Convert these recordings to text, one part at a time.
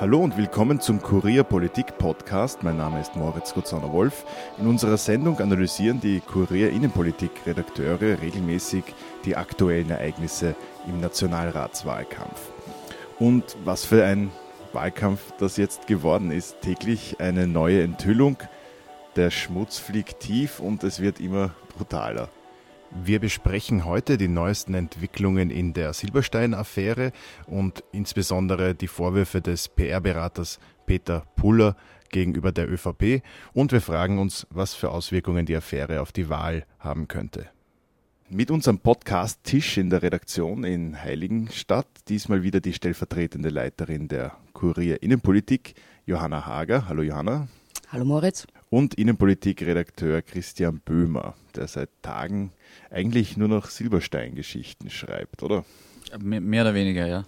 Hallo und willkommen zum Kurier Politik Podcast. Mein Name ist Moritz Gutzoner-Wolf. In unserer Sendung analysieren die Kurier Innenpolitik-Redakteure regelmäßig die aktuellen Ereignisse im Nationalratswahlkampf. Und was für ein Wahlkampf das jetzt geworden ist. Täglich eine neue Enthüllung. Der Schmutz fliegt tief und es wird immer brutaler. Wir besprechen heute die neuesten Entwicklungen in der Silberstein-Affäre und insbesondere die Vorwürfe des PR-Beraters Peter Puller gegenüber der ÖVP und wir fragen uns, was für Auswirkungen die Affäre auf die Wahl haben könnte. Mit unserem Podcast Tisch in der Redaktion in Heiligenstadt, diesmal wieder die stellvertretende Leiterin der Kurier Innenpolitik, Johanna Hager. Hallo Johanna. Hallo Moritz. Und Innenpolitikredakteur Christian Böhmer, der seit Tagen eigentlich nur noch Silberstein-Geschichten schreibt, oder? Mehr, oder weniger, ja.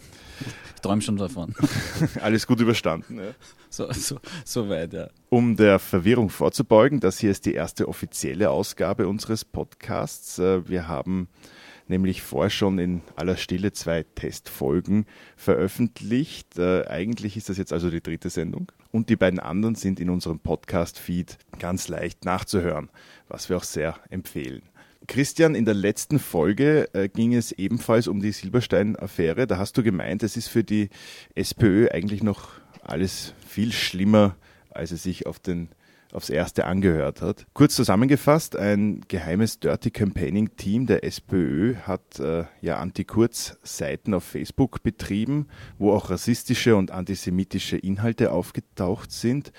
Ich träume schon davon. Alles gut überstanden, ja. So, so, so weit, ja. Um der Verwirrung vorzubeugen, das hier ist die erste offizielle Ausgabe unseres Podcasts. Äh, wir haben nämlich vorher schon in aller Stille zwei Testfolgen veröffentlicht. Äh, eigentlich ist das jetzt also die dritte Sendung. Und die beiden anderen sind in unserem Podcast-Feed ganz leicht nachzuhören, was wir auch sehr empfehlen. Christian, in der letzten Folge äh, ging es ebenfalls um die Silberstein-Affäre. Da hast du gemeint, es ist für die SPÖ eigentlich noch alles viel schlimmer, als es sich auf den aufs erste angehört hat. Kurz zusammengefasst, ein geheimes Dirty Campaigning Team der SPÖ hat äh, ja Anti-Kurz-Seiten auf Facebook betrieben, wo auch rassistische und antisemitische Inhalte aufgetaucht sind.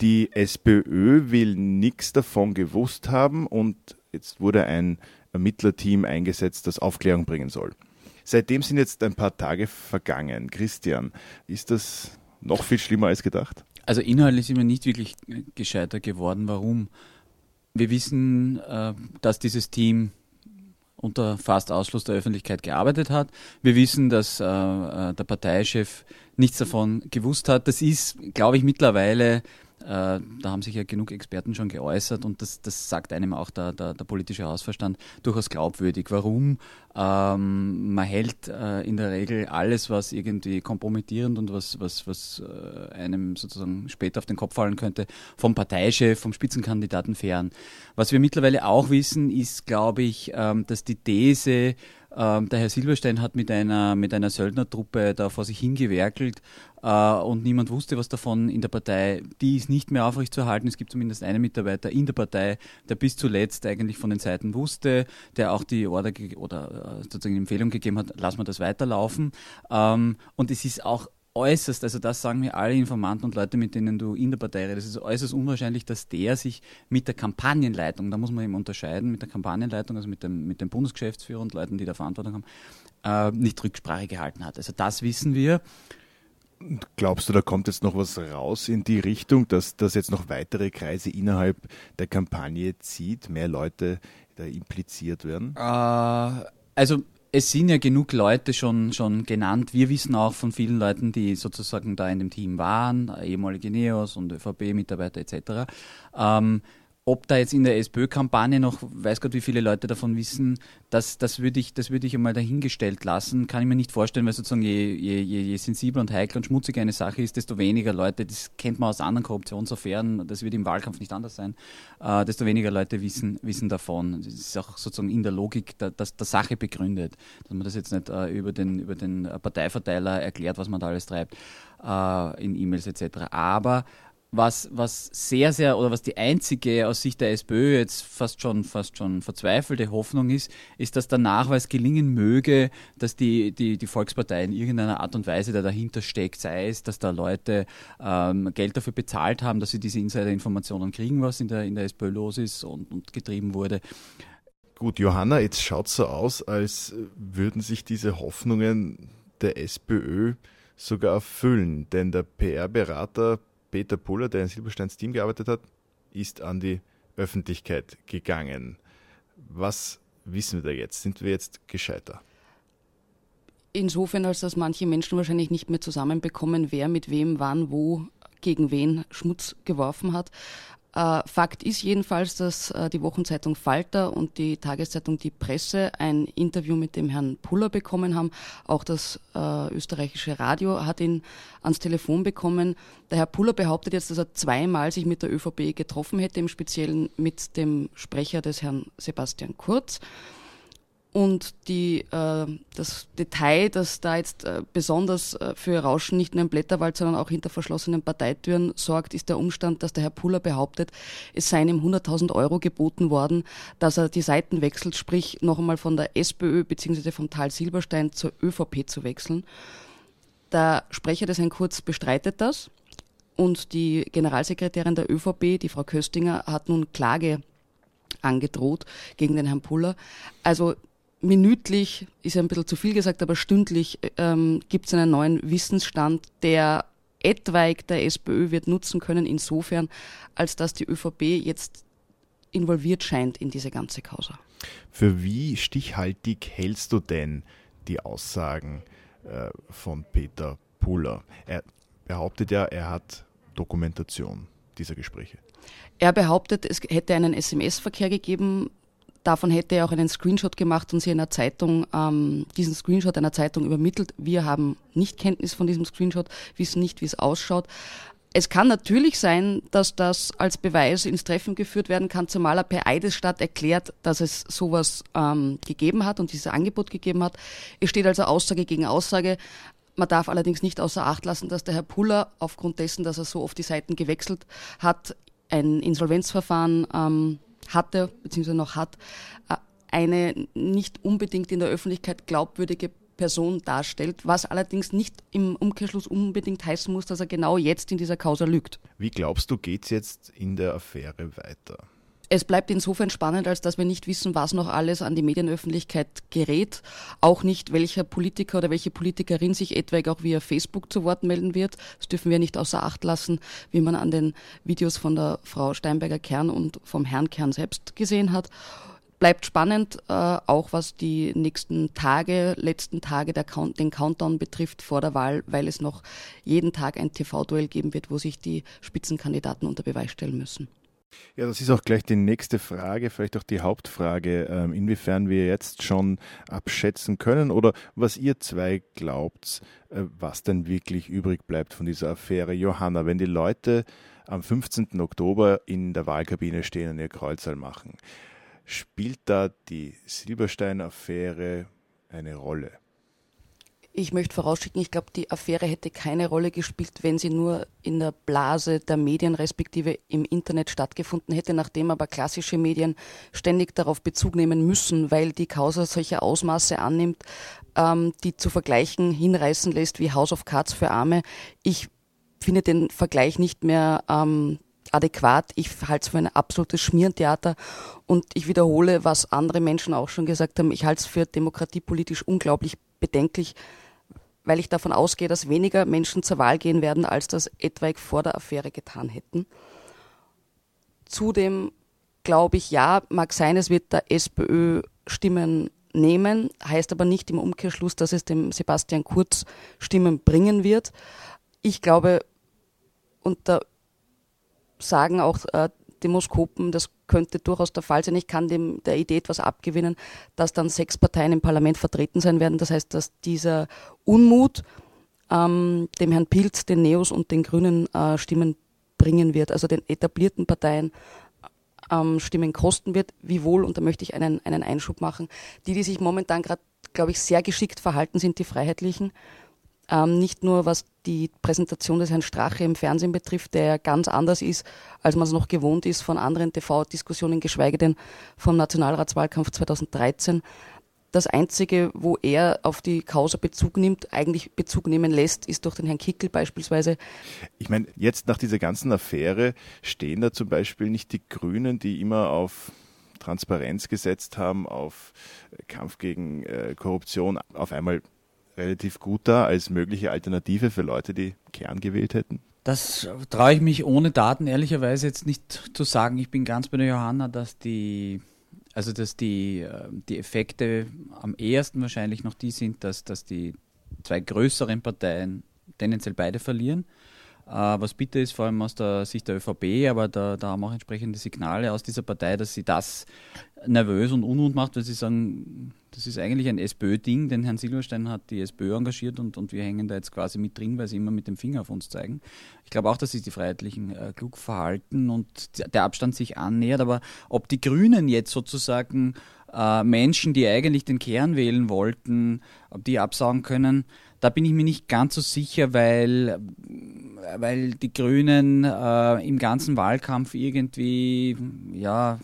Die SPÖ will nichts davon gewusst haben und Jetzt wurde ein Ermittlerteam eingesetzt, das Aufklärung bringen soll. Seitdem sind jetzt ein paar Tage vergangen. Christian, ist das noch viel schlimmer als gedacht? Also inhaltlich sind wir nicht wirklich gescheiter geworden. Warum? Wir wissen, äh, dass dieses Team unter fast Ausschluss der Öffentlichkeit gearbeitet hat. Wir wissen, dass äh, äh, der Parteichef nichts davon gewusst hat. Das ist, glaube ich, mittlerweile da haben sich ja genug Experten schon geäußert und das, das sagt einem auch der, der, der politische Hausverstand durchaus glaubwürdig. Warum? Ähm, man hält äh, in der Regel alles, was irgendwie kompromittierend und was, was, was äh, einem sozusagen später auf den Kopf fallen könnte, vom Parteichef, vom Spitzenkandidaten fern. Was wir mittlerweile auch wissen, ist, glaube ich, ähm, dass die These, ähm, der Herr Silberstein hat mit einer, mit einer Söldnertruppe da vor sich hingewerkelt äh, und niemand wusste was davon in der Partei. Die ist nicht mehr aufrechtzuerhalten. Es gibt zumindest einen Mitarbeiter in der Partei, der bis zuletzt eigentlich von den Seiten wusste, der auch die Order oder äh, sozusagen Empfehlung gegeben hat, lass mal das weiterlaufen. Ähm, und es ist auch äußerst, also das sagen mir alle Informanten und Leute, mit denen du in der Partei redest, es ist äußerst unwahrscheinlich, dass der sich mit der Kampagnenleitung, da muss man eben unterscheiden, mit der Kampagnenleitung, also mit dem, mit dem Bundesgeschäftsführer und Leuten, die da Verantwortung haben, äh, nicht Rücksprache gehalten hat. Also das wissen wir. Glaubst du, da kommt jetzt noch was raus in die Richtung, dass das jetzt noch weitere Kreise innerhalb der Kampagne zieht, mehr Leute da impliziert werden? Äh, also es sind ja genug Leute schon, schon genannt. Wir wissen auch von vielen Leuten, die sozusagen da in dem Team waren, ehemalige Neos und ÖVP-Mitarbeiter etc. Ähm, ob da jetzt in der SPÖ-Kampagne noch, weiß Gott, wie viele Leute davon wissen, das, das würde ich, das würde ich einmal dahingestellt lassen. Kann ich mir nicht vorstellen, weil sozusagen je, je, je, je sensibler und heikler und schmutziger eine Sache ist, desto weniger Leute, das kennt man aus anderen Korruptionsaffären, das wird im Wahlkampf nicht anders sein, äh, desto weniger Leute wissen, wissen davon. Das ist auch sozusagen in der Logik der, der, der Sache begründet, dass man das jetzt nicht äh, über, den, über den Parteiverteiler erklärt, was man da alles treibt, äh, in E-Mails etc. Aber was, was sehr, sehr, oder was die einzige aus Sicht der SPÖ jetzt fast schon, fast schon verzweifelte Hoffnung ist, ist, dass der Nachweis gelingen möge, dass die, die, die Volkspartei in irgendeiner Art und Weise, der dahinter steckt, sei es, dass da Leute ähm, Geld dafür bezahlt haben, dass sie diese Insider-Informationen kriegen, was in der, in der SPÖ los ist und, und getrieben wurde. Gut, Johanna, jetzt schaut so aus, als würden sich diese Hoffnungen der SPÖ sogar erfüllen, denn der PR-Berater Peter Puller, der in Silbersteins Team gearbeitet hat, ist an die Öffentlichkeit gegangen. Was wissen wir da jetzt? Sind wir jetzt gescheiter? Insofern, als dass manche Menschen wahrscheinlich nicht mehr zusammenbekommen, wer mit wem, wann, wo, gegen wen Schmutz geworfen hat. Äh, Fakt ist jedenfalls, dass äh, die Wochenzeitung Falter und die Tageszeitung Die Presse ein Interview mit dem Herrn Puller bekommen haben. Auch das äh, österreichische Radio hat ihn ans Telefon bekommen. Der Herr Puller behauptet jetzt, dass er zweimal sich mit der ÖVP getroffen hätte, im Speziellen mit dem Sprecher des Herrn Sebastian Kurz. Und die, äh, das Detail, das da jetzt äh, besonders äh, für Rauschen nicht nur im Blätterwald, sondern auch hinter verschlossenen Parteitüren sorgt, ist der Umstand, dass der Herr Puller behauptet, es seien ihm 100.000 Euro geboten worden, dass er die Seiten wechselt, sprich noch einmal von der SPÖ bzw. vom Tal Silberstein zur ÖVP zu wechseln. Der Sprecher des Herrn Kurz bestreitet das und die Generalsekretärin der ÖVP, die Frau Köstinger, hat nun Klage angedroht gegen den Herrn Puller. Also minütlich, ist ja ein bisschen zu viel gesagt, aber stündlich ähm, gibt es einen neuen Wissensstand, der etwaig der SPÖ wird nutzen können, insofern, als dass die ÖVP jetzt involviert scheint in diese ganze Causa. Für wie stichhaltig hältst du denn die Aussagen äh, von Peter Puller? Er behauptet ja, er hat Dokumentation dieser Gespräche. Er behauptet, es hätte einen SMS-Verkehr gegeben Davon hätte er auch einen Screenshot gemacht und sie einer Zeitung, ähm, diesen Screenshot einer Zeitung übermittelt. Wir haben nicht Kenntnis von diesem Screenshot, wissen nicht, wie es ausschaut. Es kann natürlich sein, dass das als Beweis ins Treffen geführt werden kann, zumal er per Eidesstadt erklärt, dass es sowas ähm, gegeben hat und dieses Angebot gegeben hat. Es steht also Aussage gegen Aussage. Man darf allerdings nicht außer Acht lassen, dass der Herr Puller aufgrund dessen, dass er so oft die Seiten gewechselt hat, ein Insolvenzverfahren ähm, hatte bzw. noch hat, äh, eine nicht unbedingt in der Öffentlichkeit glaubwürdige Person darstellt, was allerdings nicht im Umkehrschluss unbedingt heißen muss, dass er genau jetzt in dieser Causa lügt. Wie glaubst du, geht es jetzt in der Affäre weiter? Es bleibt insofern spannend, als dass wir nicht wissen, was noch alles an die Medienöffentlichkeit gerät. Auch nicht, welcher Politiker oder welche Politikerin sich etwaig auch via Facebook zu Wort melden wird. Das dürfen wir nicht außer Acht lassen, wie man an den Videos von der Frau Steinberger Kern und vom Herrn Kern selbst gesehen hat bleibt spannend, äh, auch was die nächsten Tage, letzten Tage der Count, den Countdown betrifft vor der Wahl, weil es noch jeden Tag ein TV-Duell geben wird, wo sich die Spitzenkandidaten unter Beweis stellen müssen. Ja, das ist auch gleich die nächste Frage, vielleicht auch die Hauptfrage, ähm, inwiefern wir jetzt schon abschätzen können oder was ihr zwei glaubt, äh, was denn wirklich übrig bleibt von dieser Affäre. Johanna, wenn die Leute am 15. Oktober in der Wahlkabine stehen und ihr Kreuzerl machen, spielt da die Silberstein-Affäre eine Rolle? Ich möchte vorausschicken, ich glaube, die Affäre hätte keine Rolle gespielt, wenn sie nur in der Blase der Medien respektive im Internet stattgefunden hätte, nachdem aber klassische Medien ständig darauf Bezug nehmen müssen, weil die Causa solche Ausmaße annimmt, ähm, die zu vergleichen hinreißen lässt wie House of Cards für Arme. Ich finde den Vergleich nicht mehr ähm, adäquat. Ich halte es für ein absolutes Schmierentheater und ich wiederhole, was andere Menschen auch schon gesagt haben. Ich halte es für demokratiepolitisch unglaublich bedenklich, weil ich davon ausgehe, dass weniger Menschen zur Wahl gehen werden, als das etwaig vor der Affäre getan hätten. Zudem glaube ich, ja, mag sein, es wird der SPÖ Stimmen nehmen, heißt aber nicht im Umkehrschluss, dass es dem Sebastian Kurz Stimmen bringen wird. Ich glaube, und da sagen auch äh, Demoskopen, das könnte durchaus der Fall sein. Ich kann dem der Idee etwas abgewinnen, dass dann sechs Parteien im Parlament vertreten sein werden. Das heißt, dass dieser Unmut ähm, dem Herrn Pilz, den Neos und den Grünen äh, Stimmen bringen wird, also den etablierten Parteien ähm, Stimmen kosten wird. Wiewohl, und da möchte ich einen, einen Einschub machen, die, die sich momentan gerade, glaube ich, sehr geschickt verhalten, sind die Freiheitlichen ähm, nicht nur was die Präsentation des Herrn Strache im Fernsehen betrifft, der ja ganz anders ist, als man es noch gewohnt ist von anderen TV-Diskussionen, geschweige denn vom Nationalratswahlkampf 2013. Das Einzige, wo er auf die Causa Bezug nimmt, eigentlich Bezug nehmen lässt, ist durch den Herrn Kickel beispielsweise. Ich meine, jetzt nach dieser ganzen Affäre stehen da zum Beispiel nicht die Grünen, die immer auf Transparenz gesetzt haben, auf Kampf gegen äh, Korruption, auf einmal relativ gut da als mögliche Alternative für Leute, die Kern gewählt hätten? Das traue ich mich ohne Daten ehrlicherweise jetzt nicht zu sagen. Ich bin ganz bei der Johanna, dass die, also dass die, äh, die Effekte am ehesten wahrscheinlich noch die sind, dass, dass die zwei größeren Parteien tendenziell beide verlieren. Äh, was bitter ist, vor allem aus der Sicht der ÖVP, aber da, da haben auch entsprechende Signale aus dieser Partei, dass sie das nervös und unrund macht, weil sie sagen, das ist eigentlich ein SPÖ-Ding, denn Herrn Silberstein hat die SPÖ engagiert und, und wir hängen da jetzt quasi mit drin, weil sie immer mit dem Finger auf uns zeigen. Ich glaube auch, dass sich die Freiheitlichen äh, klug verhalten und der Abstand sich annähert, aber ob die Grünen jetzt sozusagen äh, Menschen, die eigentlich den Kern wählen wollten, ob die absagen können, da bin ich mir nicht ganz so sicher, weil, weil die Grünen äh, im ganzen Wahlkampf irgendwie, ja,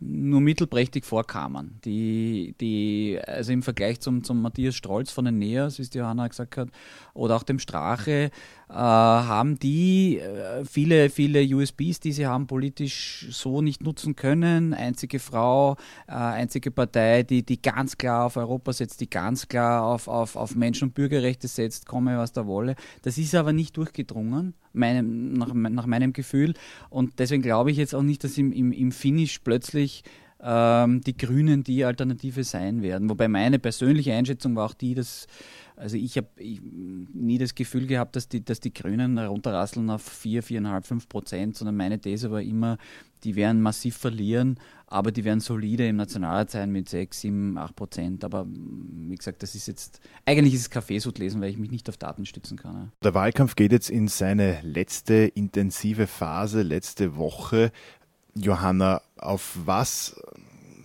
nur mittelprächtig vorkamen. Die, die, also im Vergleich zum, zum Matthias Strolz von den Neas, wie es Johanna gesagt hat, oder auch dem Strache, haben die äh, viele, viele USBs, die sie haben, politisch so nicht nutzen können. Einzige Frau, äh, einzige Partei, die, die ganz klar auf Europa setzt, die ganz klar auf, auf, auf Menschen- und Bürgerrechte setzt, komme was da wolle. Das ist aber nicht durchgedrungen, meinem, nach, nach meinem Gefühl. Und deswegen glaube ich jetzt auch nicht, dass im, im, im Finish plötzlich ähm, die Grünen die Alternative sein werden. Wobei meine persönliche Einschätzung war auch die, dass also ich habe nie das Gefühl gehabt, dass die, dass die Grünen runterrasseln auf 4, 4,5, 5 Prozent, sondern meine These war immer, die werden massiv verlieren, aber die werden solide im Nationalrat sein mit 6, 7, 8 Prozent. Aber wie gesagt, das ist jetzt, eigentlich ist es Kaffeesud lesen, weil ich mich nicht auf Daten stützen kann. Der Wahlkampf geht jetzt in seine letzte intensive Phase, letzte Woche. Johanna, auf was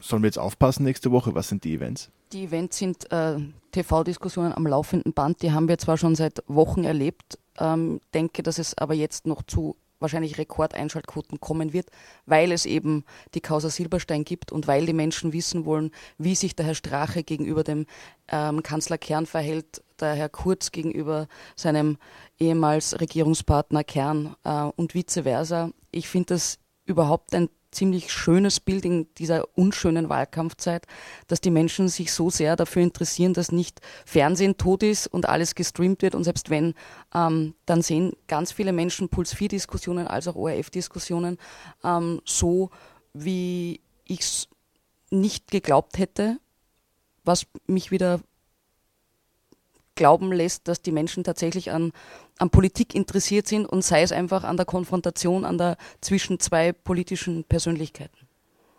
sollen wir jetzt aufpassen nächste Woche? Was sind die Events? Die Events sind äh, TV-Diskussionen am laufenden Band. Die haben wir zwar schon seit Wochen erlebt, ähm, denke, dass es aber jetzt noch zu wahrscheinlich Rekordeinschaltquoten kommen wird, weil es eben die Causa Silberstein gibt und weil die Menschen wissen wollen, wie sich der Herr Strache gegenüber dem ähm, Kanzler Kern verhält, der Herr Kurz gegenüber seinem ehemals Regierungspartner Kern äh, und vice versa. Ich finde das überhaupt ein ziemlich schönes Bild in dieser unschönen Wahlkampfzeit, dass die Menschen sich so sehr dafür interessieren, dass nicht Fernsehen tot ist und alles gestreamt wird. Und selbst wenn, ähm, dann sehen ganz viele Menschen Puls 4 Diskussionen als auch ORF Diskussionen ähm, so, wie ich es nicht geglaubt hätte, was mich wieder glauben lässt, dass die Menschen tatsächlich an, an Politik interessiert sind und sei es einfach an der Konfrontation an der, zwischen zwei politischen Persönlichkeiten.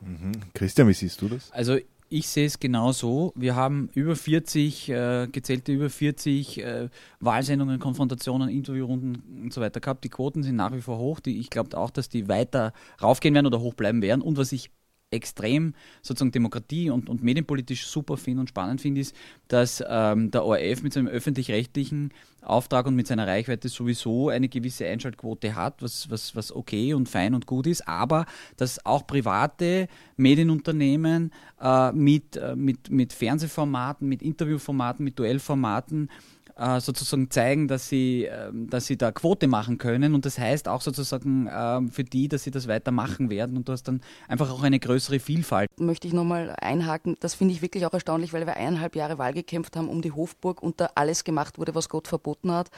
Mhm. Christian, wie siehst du das? Also ich sehe es genau so. Wir haben über 40, äh, gezählte über 40 äh, Wahlsendungen, Konfrontationen, Interviewrunden und so weiter gehabt. Die Quoten sind nach wie vor hoch. Die, ich glaube auch, dass die weiter raufgehen werden oder hoch bleiben werden. Und was ich extrem sozusagen Demokratie und, und medienpolitisch super finde und spannend finde, ist, dass ähm, der ORF mit seinem öffentlich-rechtlichen Auftrag und mit seiner Reichweite sowieso eine gewisse Einschaltquote hat, was, was, was okay und fein und gut ist, aber dass auch private Medienunternehmen äh, mit, äh, mit, mit Fernsehformaten, mit Interviewformaten, mit Duellformaten äh, sozusagen zeigen, dass sie, ähm, dass sie da Quote machen können. Und das heißt auch sozusagen ähm, für die, dass sie das weitermachen werden. Und du hast dann einfach auch eine größere Vielfalt. Möchte ich nochmal einhaken, das finde ich wirklich auch erstaunlich, weil wir eineinhalb Jahre Wahl gekämpft haben um die Hofburg und da alles gemacht wurde, was Gott verboten hat.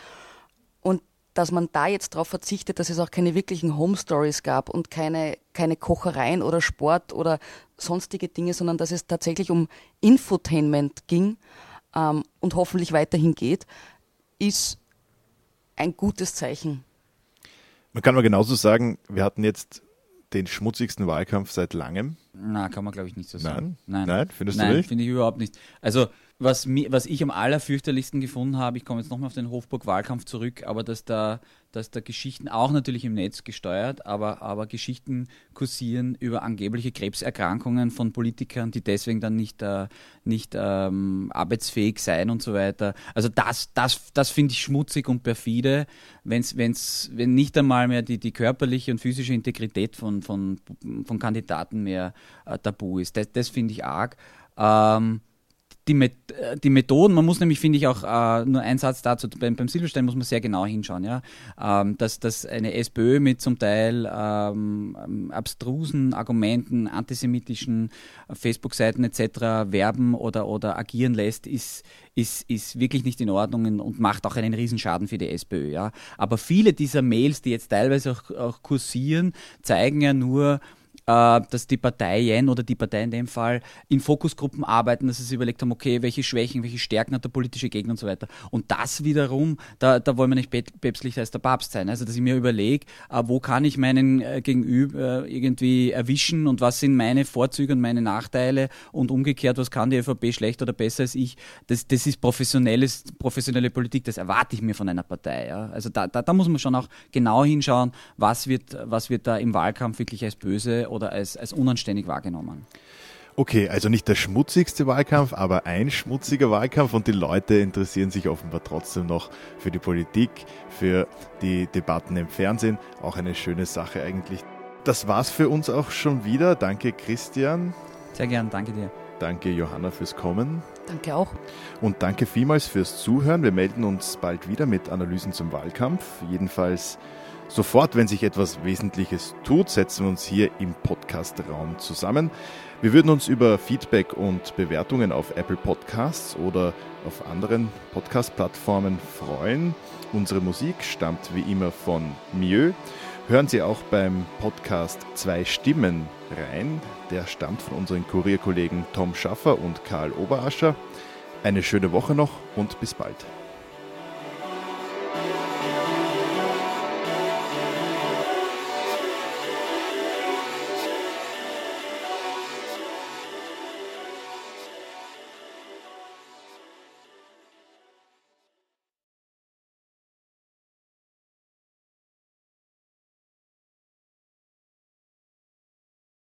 Und dass man da jetzt darauf verzichtet, dass es auch keine wirklichen Home Stories gab und keine, keine Kochereien oder Sport oder sonstige Dinge, sondern dass es tatsächlich um Infotainment ging ähm, und hoffentlich weiterhin geht, ist ein gutes Zeichen. Man kann aber genauso sagen, wir hatten jetzt den schmutzigsten Wahlkampf seit langem. Na, kann man glaube ich nicht so sagen. Nein? Nein, Nein findest Nein, du nicht? finde ich überhaupt nicht. Also was, was ich am allerfürchterlichsten gefunden habe, ich komme jetzt nochmal auf den Hofburg-Wahlkampf zurück, aber dass da, dass da Geschichten auch natürlich im Netz gesteuert, aber, aber Geschichten kursieren über angebliche Krebserkrankungen von Politikern, die deswegen dann nicht, äh, nicht ähm, arbeitsfähig seien und so weiter. Also das, das, das finde ich schmutzig und perfide, wenn's, wenn's, wenn nicht einmal mehr die, die körperliche und physische Integrität von, von, von Kandidaten mehr äh, tabu ist. Das, das finde ich arg. Ähm, die, Met die Methoden, man muss nämlich, finde ich, auch äh, nur ein Satz dazu, beim, beim Silberstein muss man sehr genau hinschauen, ja. Ähm, dass, dass eine SPÖ mit zum Teil ähm, abstrusen Argumenten, antisemitischen Facebook-Seiten etc. werben oder, oder agieren lässt, ist, ist, ist wirklich nicht in Ordnung und macht auch einen Riesenschaden für die SPÖ, ja. Aber viele dieser Mails, die jetzt teilweise auch, auch kursieren, zeigen ja nur, äh, dass die Parteien oder die Partei in dem Fall in Fokusgruppen arbeiten, dass sie sich überlegt haben, okay, welche Schwächen, welche Stärken hat der politische Gegner und so weiter. Und das wiederum, da, da wollen wir nicht päpstlicher als der Papst sein. Also, dass ich mir überlege, äh, wo kann ich meinen äh, Gegenüber äh, irgendwie erwischen und was sind meine Vorzüge und meine Nachteile und umgekehrt, was kann die ÖVP schlechter oder besser als ich. Das, das ist professionelles, professionelle Politik, das erwarte ich mir von einer Partei. Ja. Also da, da, da muss man schon auch genau hinschauen, was wird, was wird da im Wahlkampf wirklich als böse oder als, als unanständig wahrgenommen. Okay, also nicht der schmutzigste Wahlkampf, aber ein schmutziger Wahlkampf und die Leute interessieren sich offenbar trotzdem noch für die Politik, für die Debatten im Fernsehen. Auch eine schöne Sache eigentlich. Das war's für uns auch schon wieder. Danke Christian. Sehr gern, danke dir. Danke Johanna fürs Kommen. Danke auch. Und danke vielmals fürs Zuhören. Wir melden uns bald wieder mit Analysen zum Wahlkampf. Jedenfalls Sofort, wenn sich etwas Wesentliches tut, setzen wir uns hier im Podcast-Raum zusammen. Wir würden uns über Feedback und Bewertungen auf Apple Podcasts oder auf anderen Podcast-Plattformen freuen. Unsere Musik stammt wie immer von Mieux. Hören Sie auch beim Podcast Zwei Stimmen rein. Der stammt von unseren Kurierkollegen Tom Schaffer und Karl Oberascher. Eine schöne Woche noch und bis bald.